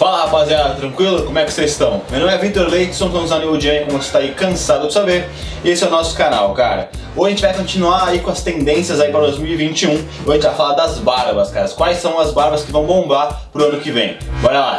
Fala rapaziada, tranquilo? Como é que vocês estão? Meu nome é Vitor Leite, somos a New Jam, como você está aí cansado de saber. Esse é o nosso canal, cara. Hoje a gente vai continuar aí com as tendências aí para 2021. Hoje a gente vai falar das barbas, cara. Quais são as barbas que vão bombar pro ano que vem? Bora lá!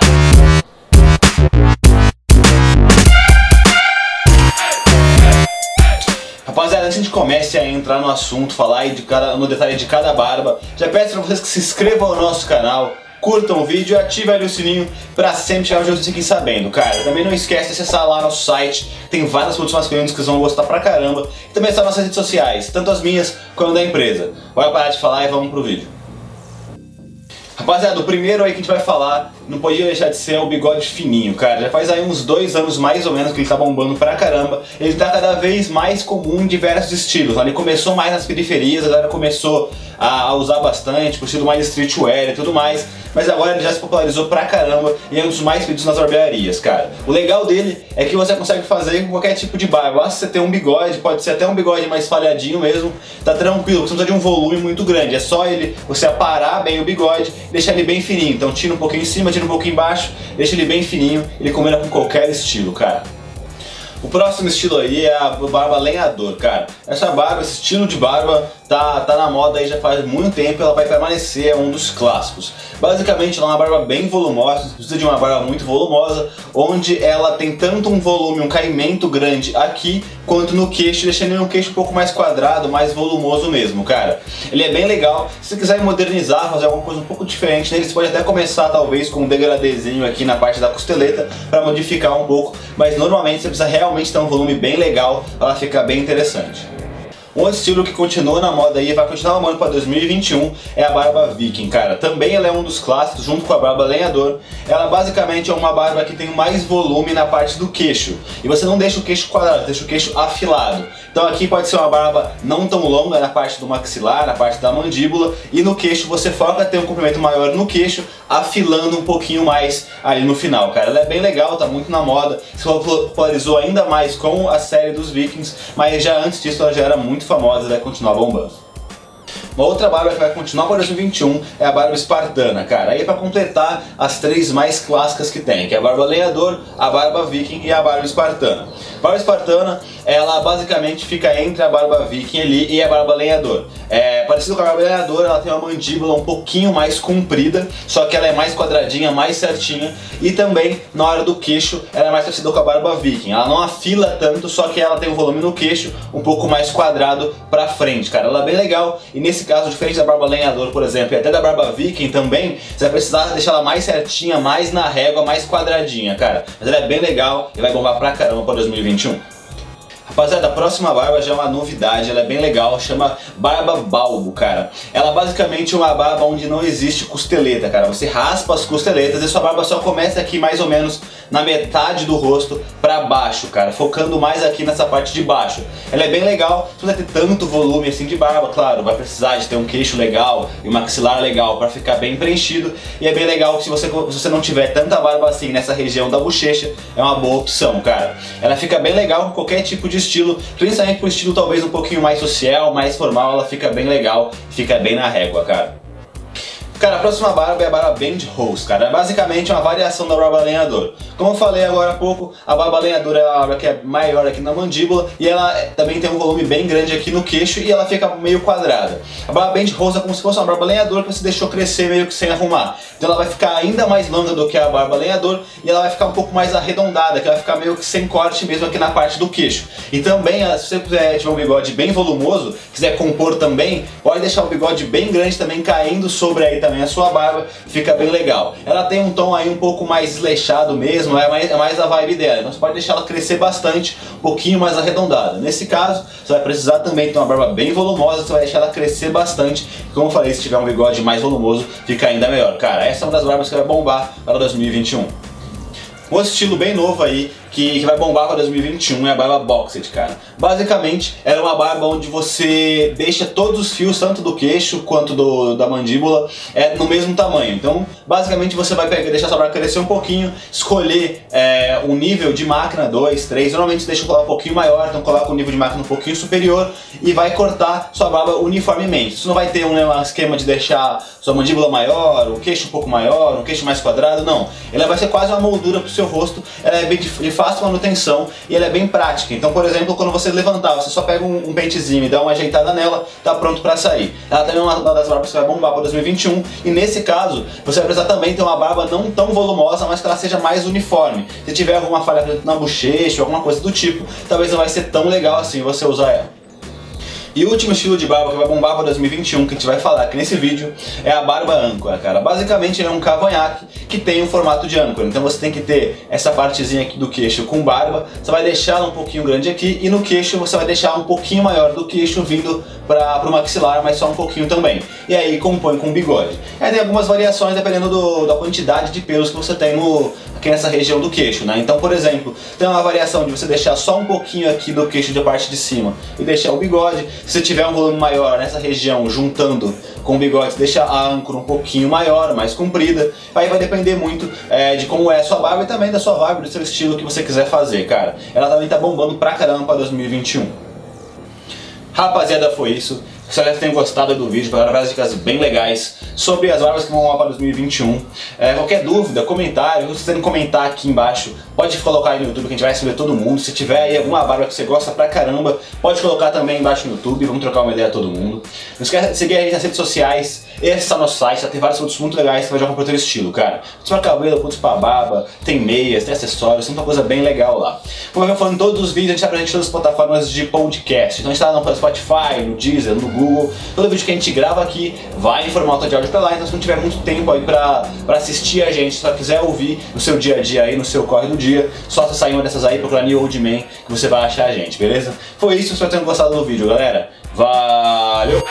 Rapaziada, antes de comece a entrar no assunto, falar de cada, no detalhe de cada barba, já peço para vocês que se inscrevam no nosso canal, curtam o vídeo e ativem ali o sininho pra sempre chegar onde vocês fiquem sabendo, cara. Também não esquece de acessar lá nosso site, tem várias produtos masculinas que vocês vão gostar pra caramba. E também está nossas redes sociais, tanto as minhas quanto da empresa. Bora parar de falar e vamos pro vídeo. Rapaziada, o primeiro aí que a gente vai falar não podia deixar de ser o bigode fininho, cara. Já faz aí uns dois anos mais ou menos que ele tá bombando pra caramba. Ele tá cada vez mais comum em diversos estilos. Ele começou mais nas periferias, agora começou a usar bastante, por estilo mais streetwear e tudo mais mas agora ele já se popularizou pra caramba e é um dos mais pedidos nas barbearias, cara. O legal dele é que você consegue fazer com qualquer tipo de barba. Basta você ter um bigode, pode ser até um bigode mais falhadinho mesmo, tá tranquilo, você não precisa de um volume muito grande. É só ele, você aparar bem o bigode deixar ele bem fininho. Então tira um pouquinho em cima, um pouquinho embaixo, deixa ele bem fininho, ele combina com qualquer estilo, cara. O próximo estilo aí é a barba lenhador, cara. Essa barba, esse estilo de barba tá, tá na moda aí já faz muito tempo ela vai permanecer, é um dos clássicos. Basicamente ela é uma barba bem volumosa, precisa de uma barba muito volumosa, onde ela tem tanto um volume, um caimento grande aqui, quanto no queixo, deixando ele um queixo um pouco mais quadrado, mais volumoso mesmo, cara. Ele é bem legal, se quiser modernizar, fazer alguma coisa um pouco diferente nele, você pode até começar talvez com um degradezinho aqui na parte da costeleta, para modificar um pouco, mas normalmente você precisa realmente ter um volume bem legal, ela ficar bem interessante. Um estilo que continua na moda aí e vai continuar amando para 2021 é a barba viking, cara. Também ela é um dos clássicos junto com a barba lenhador. Ela basicamente é uma barba que tem mais volume na parte do queixo. E você não deixa o queixo quadrado, deixa o queixo afilado. Então aqui pode ser uma barba não tão longa na parte do maxilar, na parte da mandíbula, e no queixo você foca ter um comprimento maior no queixo, afilando um pouquinho mais ali no final, cara. Ela é bem legal, tá muito na moda, se popularizou ainda mais com a série dos Vikings, mas já antes disso ela já era muito famosa e vai continuar bombando. Uma outra barba que vai continuar para 2021 é a barba espartana, cara. Aí é para completar as três mais clássicas que tem, que é a barba lenhador, a barba viking e a barba espartana. A barba espartana ela basicamente fica entre a barba viking ali e a barba lenhador. É, parecido com a barba lenhador, ela tem uma mandíbula um pouquinho mais comprida, só que ela é mais quadradinha, mais certinha, e também na hora do queixo ela é mais parecida com a barba viking. Ela não afila tanto, só que ela tem um volume no queixo um pouco mais quadrado pra frente, cara. Ela é bem legal, e nesse caso, diferente da barba lenhador, por exemplo, e até da barba viking também, você vai precisar deixar ela mais certinha, mais na régua, mais quadradinha, cara. Mas ela é bem legal e vai bombar pra caramba pra 2021. Rapaziada, a próxima barba já é uma novidade, ela é bem legal, chama barba balbo, cara. Ela basicamente é uma barba onde não existe costeleta, cara. Você raspa as costeletas e sua barba só começa aqui mais ou menos na metade do rosto pra baixo, cara, focando mais aqui nessa parte de baixo. Ela é bem legal, não vai ter tanto volume assim de barba, claro, vai precisar de ter um queixo legal e um maxilar legal para ficar bem preenchido. E é bem legal que se você, se você não tiver tanta barba assim nessa região da bochecha, é uma boa opção, cara. Ela fica bem legal com qualquer tipo de estilo, principalmente pro estilo talvez um pouquinho mais social, mais formal, ela fica bem legal, fica bem na régua, cara. Cara, a próxima barba é a barba Bend Rose, cara. É basicamente uma variação da barba lenhador. Como eu falei agora há pouco, a barba lenhadora é uma barba que é maior aqui na mandíbula e ela também tem um volume bem grande aqui no queixo e ela fica meio quadrada. A barba Bend Rose é como se fosse uma barba lenhador que você deixou crescer meio que sem arrumar. Então ela vai ficar ainda mais longa do que a barba lenhador e ela vai ficar um pouco mais arredondada, que ela vai ficar meio que sem corte mesmo aqui na parte do queixo. E também, se você quiser tiver um bigode bem volumoso, quiser compor também, pode deixar o bigode bem grande também caindo sobre aí também também a sua barba, fica bem legal. Ela tem um tom aí um pouco mais desleixado mesmo, é mais, é mais a vibe dela, então você pode deixar ela crescer bastante, um pouquinho mais arredondada. Nesse caso, você vai precisar também ter uma barba bem volumosa, você vai deixar ela crescer bastante, como eu falei, se tiver um bigode mais volumoso, fica ainda melhor. Cara, essa é uma das barbas que vai bombar para 2021. Um estilo bem novo aí, que, que vai bombar para 2021 é a barba Boxed, cara. Basicamente, ela é uma barba onde você deixa todos os fios, tanto do queixo quanto do, da mandíbula, é, no mesmo tamanho. Então, basicamente, você vai pegar, deixar sua barba crescer um pouquinho, escolher é, um nível de máquina, 2, 3, normalmente deixa colar um pouquinho maior, então coloca o nível de máquina um pouquinho superior e vai cortar sua barba uniformemente. Você não vai ter um, né, um esquema de deixar sua mandíbula maior, o queixo um pouco maior, um queixo mais quadrado, não. Ela vai ser quase uma moldura pro seu rosto, ela é bem de, de fácil manutenção e ela é bem prática. Então, por exemplo, quando você levantar, você só pega um, um pentezinho e dá uma ajeitada nela, tá pronto para sair. Ela também é uma, uma das barbas que vai bombar para 2021 e nesse caso, você vai precisar também ter uma barba não tão volumosa, mas que ela seja mais uniforme. Se tiver alguma falha na bochecha, alguma coisa do tipo, talvez não vai ser tão legal assim você usar ela. E o último estilo de barba que vai bombar para 2021, que a gente vai falar aqui nesse vídeo, é a barba âncora, cara. Basicamente é um cavanhaque que tem um formato de âncora. Então você tem que ter essa partezinha aqui do queixo com barba, você vai deixar um pouquinho grande aqui, e no queixo você vai deixar um pouquinho maior do queixo vindo para o maxilar, mas só um pouquinho também. E aí compõe com bigode. Aí tem algumas variações dependendo do, da quantidade de pelos que você tem no, aqui nessa região do queixo, né? Então, por exemplo, tem uma variação de você deixar só um pouquinho aqui do queixo da parte de cima e deixar o bigode. Se tiver um volume maior nessa região, juntando com o bigode, deixa a âncora um pouquinho maior, mais comprida. Aí vai depender muito é, de como é a sua barba e também da sua barba, do seu estilo que você quiser fazer, cara. Ela também tá bombando pra caramba pra 2021. Rapaziada, foi isso. Espero que tenham gostado do vídeo, para várias dicas bem legais sobre as barbas que vão lá para 2021. É, qualquer dúvida, comentário, se vocês comentar aqui embaixo, pode colocar aí no YouTube que a gente vai receber todo mundo. Se tiver aí alguma barba que você gosta pra caramba, pode colocar também embaixo no YouTube, vamos trocar uma ideia todo mundo. Não esquece de seguir a gente nas redes sociais, esse está no site, tem vários produtos muito legais que vai jogar pro teu estilo, cara. Produtos para cabelo, produtos para barba, tem meias, tem acessórios, tem muita coisa bem legal lá. Como eu falando todos os vídeos, a gente está presente em todas as plataformas de podcast. Então a gente está no Spotify, no Deezer, no Google. Todo vídeo que a gente grava aqui vai em formato de áudio pra lá, então se não tiver muito tempo aí pra, pra assistir a gente, se só quiser ouvir no seu dia a dia aí, no seu corre do dia, só você sair uma dessas aí, procurar New Old Man, que você vai achar a gente, beleza? Foi isso, espero que tenham gostado do vídeo, galera. Valeu!